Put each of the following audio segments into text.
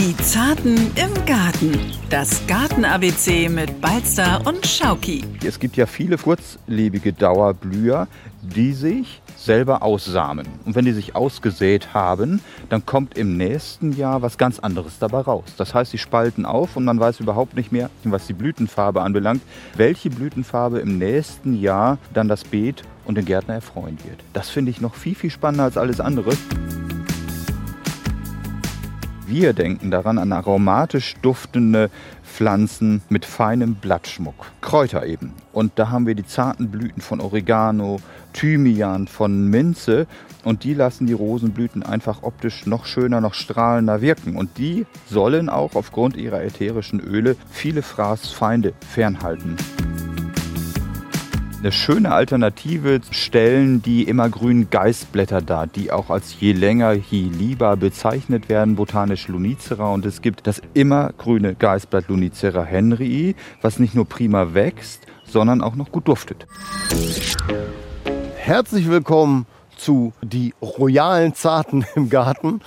Die Zarten im Garten. Das Garten-ABC mit Balzer und Schauki. Es gibt ja viele kurzlebige Dauerblüher, die sich selber aussamen. Und wenn die sich ausgesät haben, dann kommt im nächsten Jahr was ganz anderes dabei raus. Das heißt, sie spalten auf und man weiß überhaupt nicht mehr, was die Blütenfarbe anbelangt, welche Blütenfarbe im nächsten Jahr dann das Beet und den Gärtner erfreuen wird. Das finde ich noch viel, viel spannender als alles andere. Wir denken daran an aromatisch duftende Pflanzen mit feinem Blattschmuck. Kräuter eben. Und da haben wir die zarten Blüten von Oregano, Thymian, von Minze. Und die lassen die Rosenblüten einfach optisch noch schöner, noch strahlender wirken. Und die sollen auch aufgrund ihrer ätherischen Öle viele Fraßfeinde fernhalten. Eine schöne Alternative stellen die immergrünen Geistblätter dar, die auch als je länger, je lieber bezeichnet werden, botanisch Lunicera. Und es gibt das immergrüne Geistblatt Lunicera henryi, was nicht nur prima wächst, sondern auch noch gut duftet. Herzlich willkommen zu Die royalen Zarten im Garten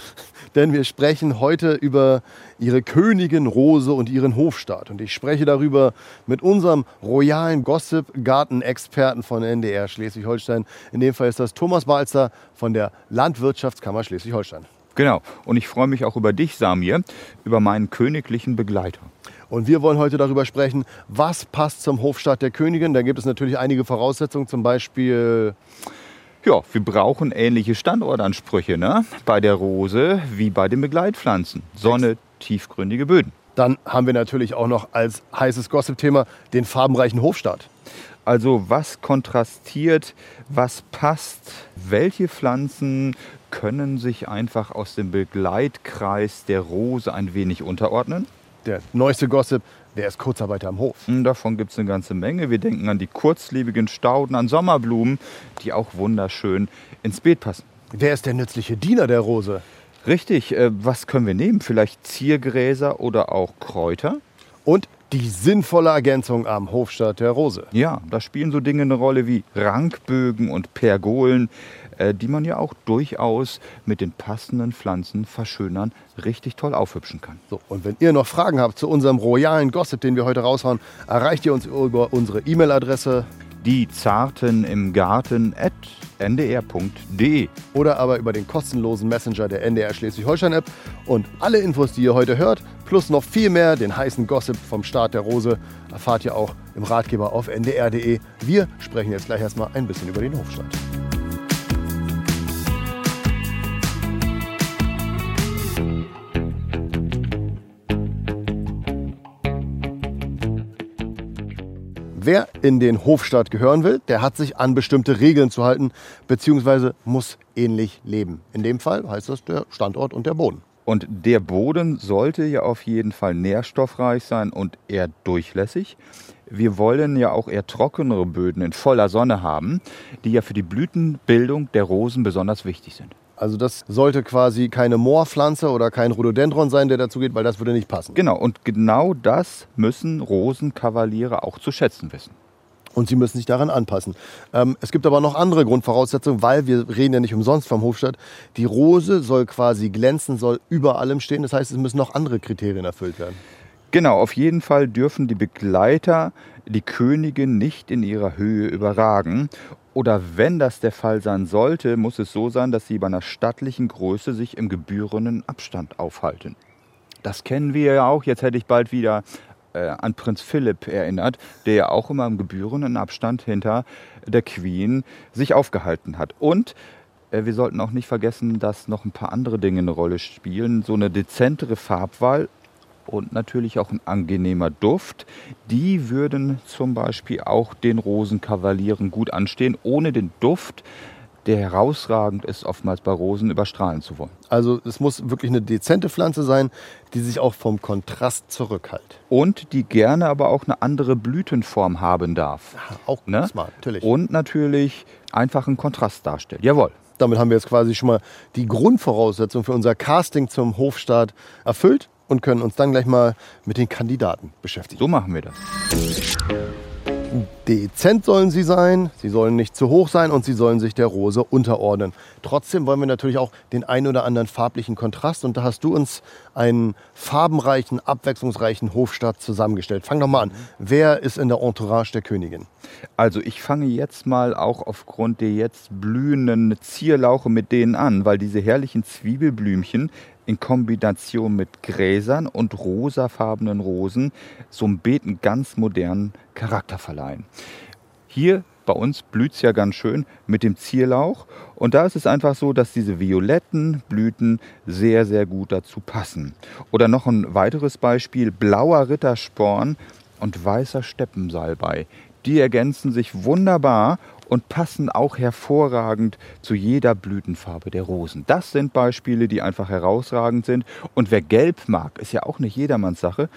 denn wir sprechen heute über ihre Königin Rose und ihren Hofstaat. Und ich spreche darüber mit unserem royalen Gossip-Garten-Experten von NDR Schleswig-Holstein. In dem Fall ist das Thomas Balzer von der Landwirtschaftskammer Schleswig-Holstein. Genau. Und ich freue mich auch über dich, Samir, über meinen königlichen Begleiter. Und wir wollen heute darüber sprechen, was passt zum Hofstaat der Königin. Da gibt es natürlich einige Voraussetzungen, zum Beispiel ja, wir brauchen ähnliche Standortansprüche ne? bei der Rose wie bei den Begleitpflanzen. Sonne, tiefgründige Böden. Dann haben wir natürlich auch noch als heißes Gossip-Thema den farbenreichen Hofstaat. Also was kontrastiert, was passt, welche Pflanzen können sich einfach aus dem Begleitkreis der Rose ein wenig unterordnen? Der neueste Gossip, der ist Kurzarbeiter am Hof. Hm, davon gibt es eine ganze Menge. Wir denken an die kurzlebigen Stauden, an Sommerblumen, die auch wunderschön ins Beet passen. Wer ist der nützliche Diener der Rose? Richtig, äh, was können wir nehmen? Vielleicht Ziergräser oder auch Kräuter? Und die sinnvolle Ergänzung am Hofstaat der Rose. Ja, da spielen so Dinge eine Rolle wie Rankbögen und Pergolen, äh, die man ja auch durchaus mit den passenden Pflanzen verschönern, richtig toll aufhübschen kann. So, und wenn ihr noch Fragen habt zu unserem royalen Gossip, den wir heute raushauen, erreicht ihr uns über unsere E-Mail-Adresse die Zarten im Garten at ndr.de oder aber über den kostenlosen Messenger der NDR Schleswig-Holstein-App. Und alle Infos, die ihr heute hört, plus noch viel mehr, den heißen Gossip vom Start der Rose, erfahrt ihr auch im Ratgeber auf ndr.de. Wir sprechen jetzt gleich erstmal ein bisschen über den Hofstaat. Wer in den Hofstaat gehören will, der hat sich an bestimmte Regeln zu halten, beziehungsweise muss ähnlich leben. In dem Fall heißt das der Standort und der Boden. Und der Boden sollte ja auf jeden Fall nährstoffreich sein und eher durchlässig. Wir wollen ja auch eher trockenere Böden in voller Sonne haben, die ja für die Blütenbildung der Rosen besonders wichtig sind. Also das sollte quasi keine Moorpflanze oder kein Rhododendron sein, der dazu geht, weil das würde nicht passen. Genau, und genau das müssen Rosenkavaliere auch zu schätzen wissen. Und sie müssen sich daran anpassen. Ähm, es gibt aber noch andere Grundvoraussetzungen, weil wir reden ja nicht umsonst vom Hofstadt. Die Rose soll quasi glänzen, soll über allem stehen. Das heißt, es müssen noch andere Kriterien erfüllt werden. Genau, auf jeden Fall dürfen die Begleiter die Königin nicht in ihrer Höhe überragen. Oder wenn das der Fall sein sollte, muss es so sein, dass sie bei einer stattlichen Größe sich im gebührenden Abstand aufhalten. Das kennen wir ja auch. Jetzt hätte ich bald wieder äh, an Prinz Philipp erinnert, der ja auch immer im gebührenden Abstand hinter der Queen sich aufgehalten hat. Und äh, wir sollten auch nicht vergessen, dass noch ein paar andere Dinge eine Rolle spielen. So eine dezentere Farbwahl und natürlich auch ein angenehmer Duft. Die würden zum Beispiel auch den Rosenkavalieren gut anstehen, ohne den Duft, der herausragend ist, oftmals bei Rosen überstrahlen zu wollen. Also es muss wirklich eine dezente Pflanze sein, die sich auch vom Kontrast zurückhält. Und die gerne aber auch eine andere Blütenform haben darf. Ja, auch ne? smart, natürlich. Und natürlich einfach einen Kontrast darstellt. Jawohl. Damit haben wir jetzt quasi schon mal die Grundvoraussetzung für unser Casting zum Hofstaat erfüllt und können uns dann gleich mal mit den Kandidaten beschäftigen. So machen wir das. Dezent sollen sie sein, sie sollen nicht zu hoch sein und sie sollen sich der Rose unterordnen. Trotzdem wollen wir natürlich auch den ein oder anderen farblichen Kontrast und da hast du uns einen farbenreichen, abwechslungsreichen Hofstaat zusammengestellt. Fang doch mal an. Wer ist in der Entourage der Königin? Also ich fange jetzt mal auch aufgrund der jetzt blühenden Zierlauche mit denen an, weil diese herrlichen Zwiebelblümchen in Kombination mit Gräsern und rosafarbenen Rosen so einem Beet einen ganz modernen Charakter verleihen. Hier bei uns blüht es ja ganz schön mit dem Zierlauch. Und da ist es einfach so, dass diese violetten Blüten sehr, sehr gut dazu passen. Oder noch ein weiteres Beispiel, blauer Rittersporn und weißer Steppensalbei. Die ergänzen sich wunderbar und passen auch hervorragend zu jeder Blütenfarbe der Rosen. Das sind Beispiele, die einfach herausragend sind. Und wer Gelb mag, ist ja auch nicht jedermanns Sache.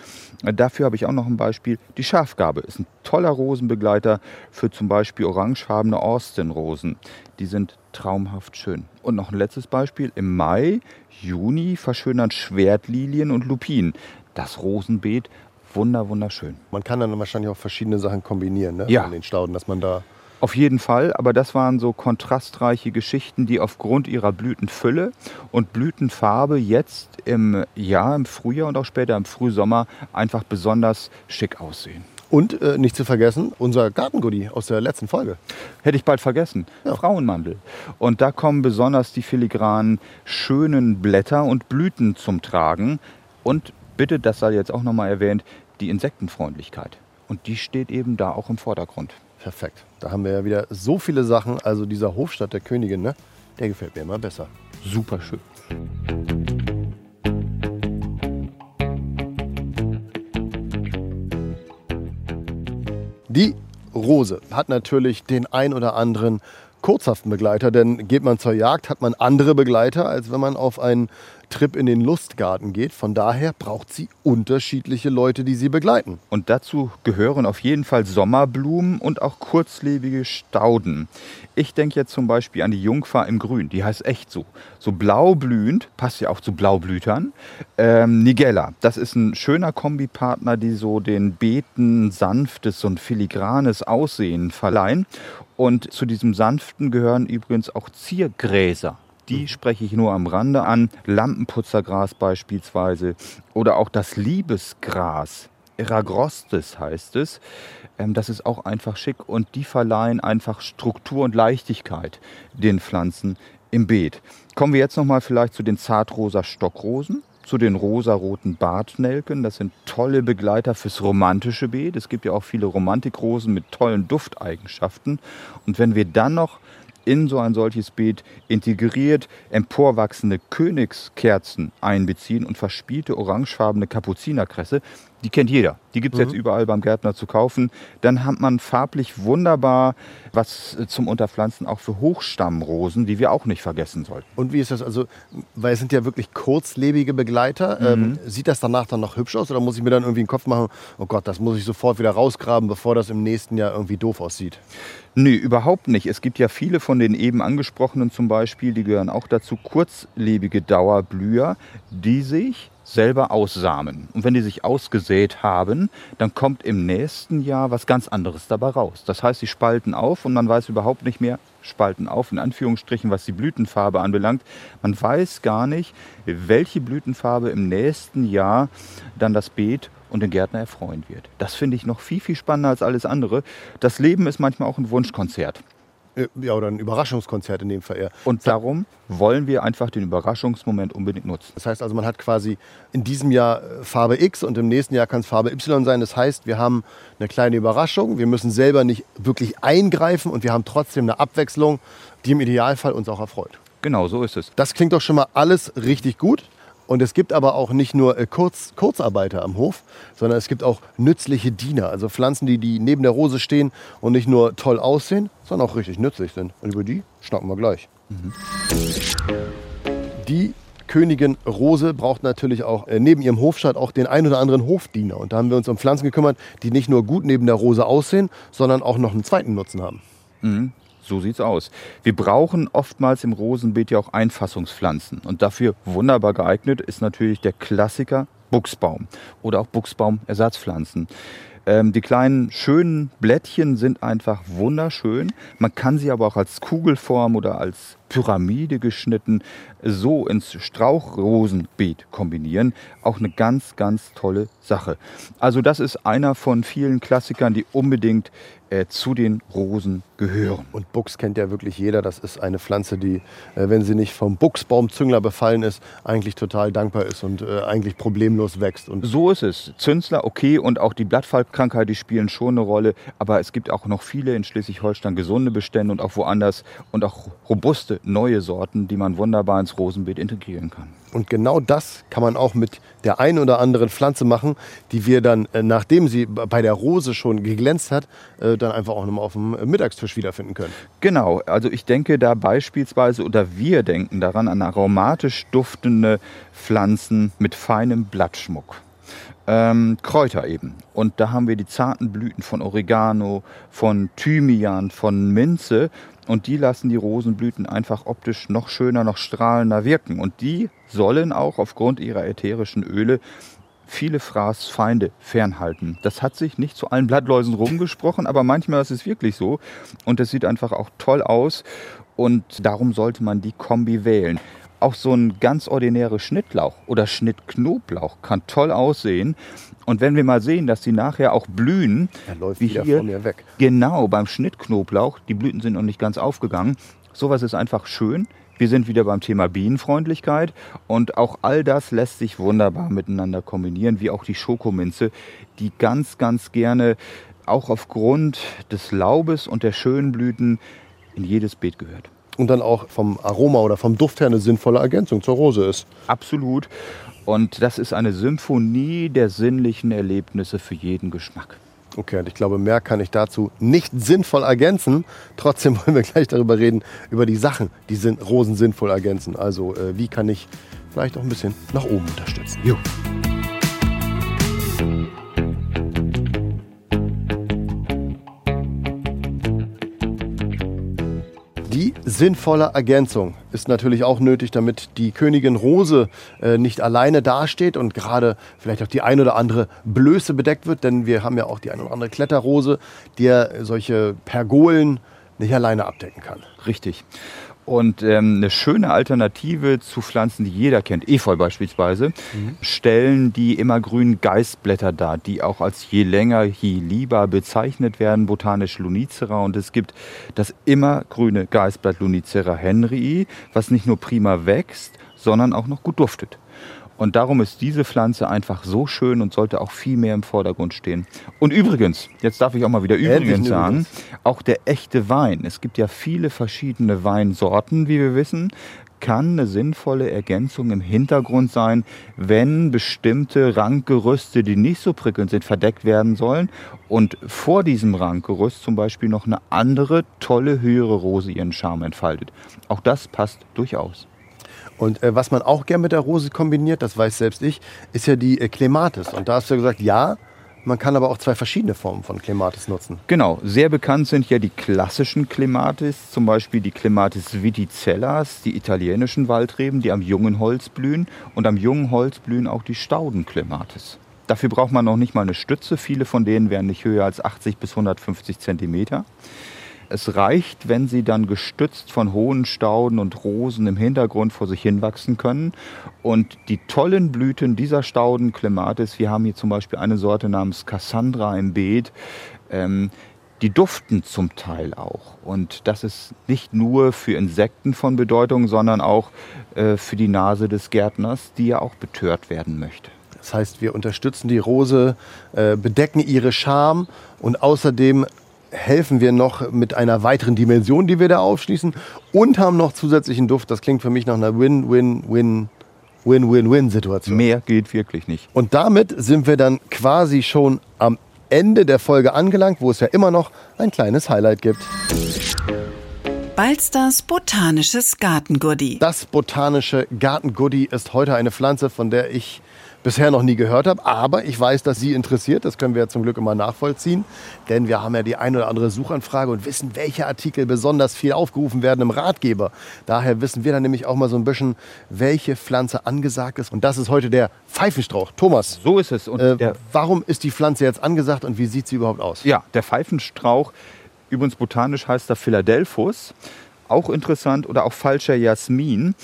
Dafür habe ich auch noch ein Beispiel. Die Schafgabe ist ein toller Rosenbegleiter für zum Beispiel orangefarbene Austin-Rosen. Die sind traumhaft schön. Und noch ein letztes Beispiel. Im Mai, Juni verschönern Schwertlilien und Lupinen das Rosenbeet wunder, wunderschön. Man kann dann wahrscheinlich auch verschiedene Sachen kombinieren ne? Ja. an den Stauden, dass man da Auf jeden Fall, aber das waren so kontrastreiche Geschichten, die aufgrund ihrer Blütenfülle und Blütenfarbe jetzt im Jahr, im Frühjahr und auch später im Frühsommer einfach besonders schick aussehen. Und äh, nicht zu vergessen, unser Gartengoodie aus der letzten Folge. Hätte ich bald vergessen. Ja. Frauenmandel. Und da kommen besonders die filigranen, schönen Blätter und Blüten zum Tragen. Und bitte, das sei jetzt auch nochmal erwähnt, die Insektenfreundlichkeit. Und die steht eben da auch im Vordergrund. Perfekt. Da haben wir ja wieder so viele Sachen. Also dieser Hofstadt der Königin, ne? der gefällt mir immer besser. Super schön. Die Rose hat natürlich den ein oder anderen kurzhaften Begleiter, denn geht man zur Jagd, hat man andere Begleiter, als wenn man auf einen Trip in den Lustgarten geht. Von daher braucht sie unterschiedliche Leute, die sie begleiten. Und dazu gehören auf jeden Fall Sommerblumen und auch kurzlebige Stauden. Ich denke jetzt zum Beispiel an die Jungfer im Grün, die heißt echt so. So blaublühend, passt ja auch zu Blaublütern. Ähm, Nigella, das ist ein schöner Kombipartner, die so den Beeten sanftes und filigranes Aussehen verleihen. Und zu diesem sanften gehören übrigens auch Ziergräser. Die spreche ich nur am Rande an. Lampenputzergras beispielsweise oder auch das Liebesgras. Eragrostes heißt es. Ähm, das ist auch einfach schick und die verleihen einfach Struktur und Leichtigkeit den Pflanzen im Beet. Kommen wir jetzt nochmal vielleicht zu den zartrosa Stockrosen, zu den rosaroten Bartnelken. Das sind tolle Begleiter fürs romantische Beet. Es gibt ja auch viele Romantikrosen mit tollen Dufteigenschaften. Und wenn wir dann noch in so ein solches Beet integriert emporwachsende Königskerzen einbeziehen und verspielte orangefarbene Kapuzinerkresse. Die kennt jeder. Die gibt es jetzt überall beim Gärtner zu kaufen. Dann hat man farblich wunderbar was zum Unterpflanzen auch für Hochstammrosen, die wir auch nicht vergessen sollten. Und wie ist das? Also, weil es sind ja wirklich kurzlebige Begleiter. Ähm, sieht das danach dann noch hübsch aus oder muss ich mir dann irgendwie den Kopf machen, oh Gott, das muss ich sofort wieder rausgraben, bevor das im nächsten Jahr irgendwie doof aussieht? Nö, überhaupt nicht. Es gibt ja viele von den eben angesprochenen zum Beispiel, die gehören auch dazu, kurzlebige Dauerblüher, die sich selber aussamen. Und wenn die sich ausgesät haben, dann kommt im nächsten Jahr was ganz anderes dabei raus. Das heißt, sie spalten auf und man weiß überhaupt nicht mehr, spalten auf, in Anführungsstrichen, was die Blütenfarbe anbelangt. Man weiß gar nicht, welche Blütenfarbe im nächsten Jahr dann das Beet und den Gärtner erfreuen wird. Das finde ich noch viel, viel spannender als alles andere. Das Leben ist manchmal auch ein Wunschkonzert. Äh, Ja, oder ein Überraschungskonzert in dem Fall eher. Und darum wollen wir einfach den Überraschungsmoment unbedingt nutzen. Das heißt also, man hat quasi in diesem Jahr äh, Farbe X und im nächsten Jahr kann es Farbe Y sein. Das heißt, wir haben eine kleine Überraschung. Wir müssen selber nicht wirklich eingreifen und wir haben trotzdem eine Abwechslung, die im Idealfall uns auch erfreut. Genau, so ist es. Das klingt doch schon mal alles richtig gut. Und es gibt aber auch nicht nur äh, Kurz, Kurzarbeiter am Hof, sondern es gibt auch nützliche Diener. Also Pflanzen, die, die neben der Rose stehen und nicht nur toll aussehen, sondern auch richtig nützlich sind. Und über die schnacken wir gleich. Die Königin Rose braucht natürlich auch äh, neben ihrem Hofstaat auch den ein oder anderen Hofdiener. Und da haben wir uns um Pflanzen gekümmert, die nicht nur gut neben der Rose aussehen, sondern auch noch einen zweiten Nutzen haben. So sieht's aus. Wir brauchen oftmals im Rosenbeet ja auch Einfassungspflanzen. Und dafür wunderbar geeignet ist natürlich der Klassiker Buchsbaum oder auch Buchsbaumersatzpflanzen. Ähm, die kleinen schönen Blättchen sind einfach wunderschön. Man kann sie aber auch als Kugelform oder als Pyramide geschnitten so ins Strauchrosenbeet kombinieren. Auch eine ganz, ganz tolle Sache. Also das ist einer von vielen Klassikern, die unbedingt äh, zu den Rosen gehören. Und Buchs kennt ja wirklich jeder. Das ist eine Pflanze, die, äh, wenn sie nicht vom Buchsbaumzüngler befallen ist, eigentlich total dankbar ist und äh, eigentlich problemlos wächst. Und so ist es. Zünsler, okay, und auch die Blattfalbkrankheit, die spielen schon eine Rolle. Aber es gibt auch noch viele in Schleswig-Holstein gesunde Bestände und auch woanders und auch robuste neue Sorten, die man wunderbar ins Rosenbeet integrieren kann. Und genau das kann man auch mit der einen oder anderen Pflanze machen, die wir dann, äh, nachdem sie bei der Rose schon geglänzt hat, äh, dann einfach auch nochmal auf dem Mittagstisch wiederfinden können. Genau, also ich denke da beispielsweise oder wir denken daran an aromatisch duftende Pflanzen mit feinem Blattschmuck. Ähm, Kräuter eben. Und da haben wir die zarten Blüten von Oregano, von Thymian, von Minze und die lassen die Rosenblüten einfach optisch noch schöner, noch strahlender wirken. Und die sollen auch aufgrund ihrer ätherischen Öle viele Fraßfeinde fernhalten. Das hat sich nicht zu allen Blattläusen rumgesprochen, aber manchmal ist es wirklich so. Und es sieht einfach auch toll aus. Und darum sollte man die Kombi wählen. Auch so ein ganz ordinärer Schnittlauch oder Schnittknoblauch kann toll aussehen. Und wenn wir mal sehen, dass die nachher auch blühen, er läuft wie hier, von mir weg. genau beim Schnittknoblauch, die Blüten sind noch nicht ganz aufgegangen. Sowas ist einfach schön. Wir sind wieder beim Thema Bienenfreundlichkeit und auch all das lässt sich wunderbar miteinander kombinieren, wie auch die Schokominze, die ganz, ganz gerne auch aufgrund des Laubes und der schönen Blüten in jedes Beet gehört. Und dann auch vom Aroma oder vom Duft her eine sinnvolle Ergänzung zur Rose ist. Absolut. Und das ist eine Symphonie der sinnlichen Erlebnisse für jeden Geschmack. Okay, und ich glaube, mehr kann ich dazu nicht sinnvoll ergänzen. Trotzdem wollen wir gleich darüber reden, über die Sachen, die Rosen sinnvoll ergänzen. Also, äh, wie kann ich vielleicht auch ein bisschen nach oben unterstützen? Jo. Sinnvolle Ergänzung ist natürlich auch nötig, damit die Königin Rose äh, nicht alleine dasteht und gerade vielleicht auch die ein oder andere Blöße bedeckt wird, denn wir haben ja auch die ein oder andere Kletterrose, die ja solche Pergolen nicht alleine abdecken kann. Richtig. Und ähm, eine schöne Alternative zu Pflanzen, die jeder kennt, Efeu beispielsweise, mhm. stellen die immergrünen Geistblätter dar, die auch als je länger, je lieber bezeichnet werden, botanisch Lunicera. Und es gibt das immergrüne Geistblatt Lunicera henryi, was nicht nur prima wächst, sondern auch noch gut duftet. Und darum ist diese Pflanze einfach so schön und sollte auch viel mehr im Vordergrund stehen. Und übrigens, jetzt darf ich auch mal wieder übrigens sagen, auch der echte Wein. Es gibt ja viele verschiedene Weinsorten, wie wir wissen kann eine sinnvolle Ergänzung im Hintergrund sein, wenn bestimmte Ranggerüste, die nicht so prickelnd sind, verdeckt werden sollen und vor diesem Ranggerüst zum Beispiel noch eine andere, tolle, höhere Rose ihren Charme entfaltet. Auch das passt durchaus. Und äh, was man auch gern mit der Rose kombiniert, das weiß selbst ich, ist ja die äh, Clematis. Und da hast du ja gesagt, ja, man kann aber auch zwei verschiedene Formen von Clematis nutzen. Genau, sehr bekannt sind ja die klassischen Clematis, zum Beispiel die Clematis viticellas, die italienischen Waldreben, die am jungen Holz blühen. Und am jungen Holz blühen auch die Staudenclematis. Dafür braucht man noch nicht mal eine Stütze. Viele von denen werden nicht höher als 80 bis 150 Zentimeter. Es reicht, wenn sie dann gestützt von hohen Stauden und Rosen im Hintergrund vor sich hinwachsen können. Und die tollen Blüten dieser Stauden, Clematis, wir haben hier zum Beispiel eine Sorte namens Cassandra im Beet, ähm, die duften zum Teil auch. Und das ist nicht nur für Insekten von Bedeutung, sondern auch äh, für die Nase des Gärtners, die ja auch betört werden möchte. Das heißt, wir unterstützen die Rose, äh, bedecken ihre Scham und außerdem helfen wir noch mit einer weiteren Dimension, die wir da aufschließen und haben noch zusätzlichen Duft. Das klingt für mich nach einer Win-Win-Win. Win-Win-Win-Situation. Mehr geht wirklich nicht. Und damit sind wir dann quasi schon am Ende der Folge angelangt, wo es ja immer noch ein kleines Highlight gibt. Balsters botanisches Gartengoodie. Das botanische Gartengoodie ist heute eine Pflanze, von der ich bisher noch nie gehört habe. Aber ich weiß, dass Sie interessiert. Das können wir ja zum Glück immer nachvollziehen. Denn wir haben ja die ein oder andere Suchanfrage und wissen, welche Artikel besonders viel aufgerufen werden im Ratgeber. Daher wissen wir dann nämlich auch mal so ein bisschen, welche Pflanze angesagt ist. Und das ist heute der Pfeifenstrauch. Thomas. So ist es. Und äh, warum ist die Pflanze jetzt angesagt und wie sieht sie überhaupt aus? Ja, der Pfeifenstrauch, übrigens botanisch heißt er Philadelphus. Auch interessant oder auch falscher Jasmin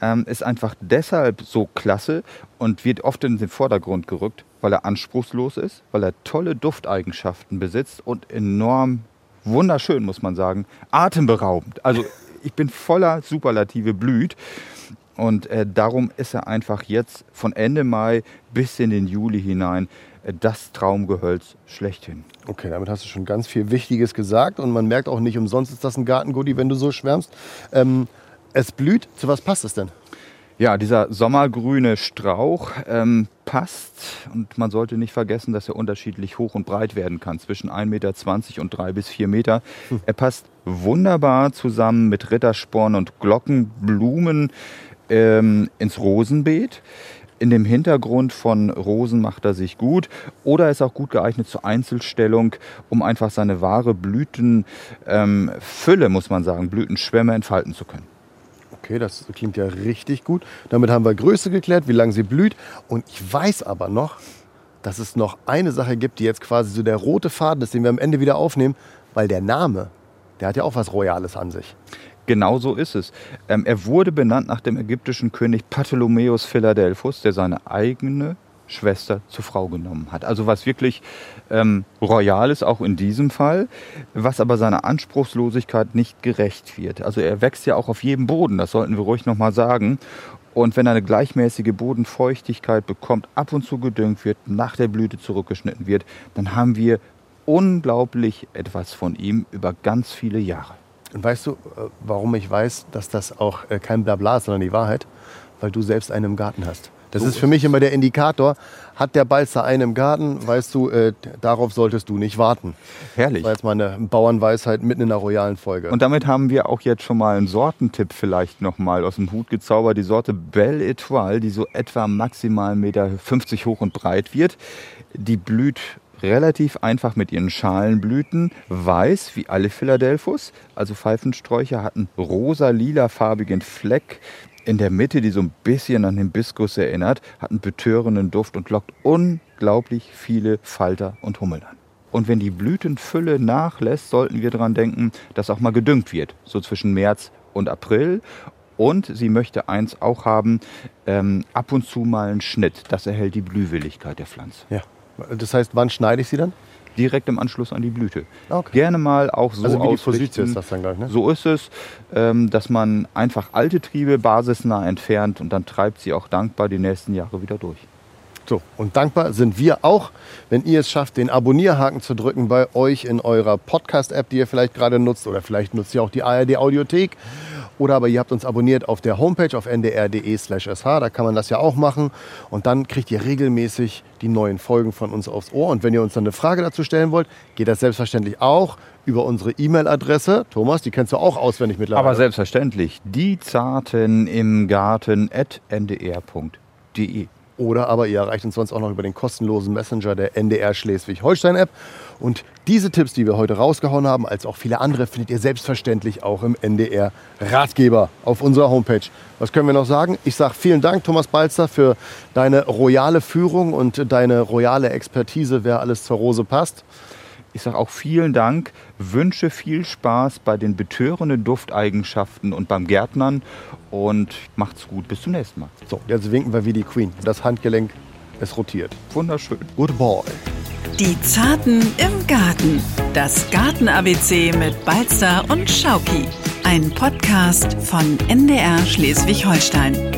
ähm, ist einfach deshalb so klasse und wird oft in den Vordergrund gerückt, weil er anspruchslos ist, weil er tolle Dufteigenschaften besitzt und enorm wunderschön, muss man sagen, atemberaubend. Also ich bin voller Superlative blüht. Und äh, darum ist er einfach jetzt von Ende Mai bis in den Juli hinein äh, das Traumgehölz schlechthin. Okay, damit hast du schon ganz viel Wichtiges gesagt und man merkt auch nicht umsonst ist das ein Gartengoodie, wenn du so schwärmst. Ähm, es blüht. Zu was passt es denn? Ja, dieser sommergrüne Strauch ähm, passt und man sollte nicht vergessen, dass er unterschiedlich hoch und breit werden kann, zwischen 1,20 Meter und 3 bis 4 Meter. Hm. Er passt wunderbar zusammen mit Rittersporn und Glockenblumen ähm, ins Rosenbeet. In dem Hintergrund von Rosen macht er sich gut oder ist auch gut geeignet zur Einzelstellung, um einfach seine wahre Blütenfülle, ähm, muss man sagen, Blütenschwämme entfalten zu können. Okay, das klingt ja richtig gut. Damit haben wir Größe geklärt, wie lange sie blüht. Und ich weiß aber noch, dass es noch eine Sache gibt, die jetzt quasi so der rote Faden ist, den wir am Ende wieder aufnehmen, weil der Name, der hat ja auch was Royales an sich. Genau so ist es. Ähm, er wurde benannt nach dem ägyptischen König Ptolemaeus Philadelphus, der seine eigene Schwester zur Frau genommen hat. Also was wirklich ähm, royal ist, auch in diesem Fall, was aber seiner Anspruchslosigkeit nicht gerecht wird. Also er wächst ja auch auf jedem Boden, das sollten wir ruhig nochmal sagen. Und wenn er eine gleichmäßige Bodenfeuchtigkeit bekommt, ab und zu gedüngt wird, nach der Blüte zurückgeschnitten wird, dann haben wir unglaublich etwas von ihm über ganz viele Jahre. Und weißt du, äh, warum ich weiß, dass das auch äh, kein Blabla ist, sondern die Wahrheit? Weil du selbst einen im Garten hast. Das ist für mich immer der Indikator. Hat der Balzer einen im Garten, weißt du, äh, darauf solltest du nicht warten. Herrlich. Das war jetzt mal eine Bauernweisheit mitten in einer royalen Folge. Und damit haben wir auch jetzt schon mal einen Sortentipp vielleicht nochmal aus dem Hut gezaubert. Die Sorte Belle Etoile, die so etwa maximal 1,50 Meter hoch und breit wird. Die blüht relativ einfach mit ihren Schalenblüten, weiß wie alle Philadelphus, also Pfeifensträucher, hatten rosa-lila-farbigen Fleck in der Mitte, die so ein bisschen an Hibiskus erinnert, hat einen betörenden Duft und lockt unglaublich viele Falter und Hummeln an. Und wenn die Blütenfülle nachlässt, sollten wir daran denken, dass auch mal gedüngt wird, so zwischen März und April. Und sie möchte eins auch haben, ähm, ab und zu mal einen Schnitt. Das erhält die Blühwilligkeit der Pflanze. Ja. Das heißt, wann schneide ich sie dann? Direkt im Anschluss an die Blüte. Okay. Gerne mal auch so also wie die Position ist das dann gleich, ne? So ist es, ähm, dass man einfach alte Triebe basisnah entfernt und dann treibt sie auch dankbar die nächsten Jahre wieder durch. So, und dankbar sind wir auch, wenn ihr es schafft, den Abonnierhaken zu drücken bei euch in eurer Podcast-App, die ihr vielleicht gerade nutzt oder vielleicht nutzt ihr auch die ARD-Audiothek oder aber ihr habt uns abonniert auf der Homepage auf ndr.de slash sh, da kann man das ja auch machen. Und dann kriegt ihr regelmäßig die neuen Folgen von uns aufs Ohr. Und wenn ihr uns dann eine Frage dazu stellen wollt, geht das selbstverständlich auch über unsere E-Mail-Adresse. Thomas, die kennst du auch auswendig mittlerweile. Aber selbstverständlich. Die Zarten im Garten at ndr.de. Oder aber ihr erreicht uns sonst auch noch über den kostenlosen Messenger der NDR Schleswig-Holstein-App. Und diese Tipps, die wir heute rausgehauen haben, als auch viele andere, findet ihr selbstverständlich auch im NDR Ratgeber auf unserer Homepage. Was können wir noch sagen? Ich sage vielen Dank, Thomas Balzer, für deine royale Führung und deine royale Expertise, wer alles zur Rose passt. Ich sage auch vielen Dank, wünsche viel Spaß bei den betörenden Dufteigenschaften und beim Gärtnern und macht's gut. Bis zum nächsten Mal. So, jetzt winken wir wie die Queen. Das Handgelenk, es rotiert. Wunderschön. Good boy. Die Zarten im Garten. Das Garten-ABC mit Balzer und Schauki. Ein Podcast von NDR Schleswig-Holstein.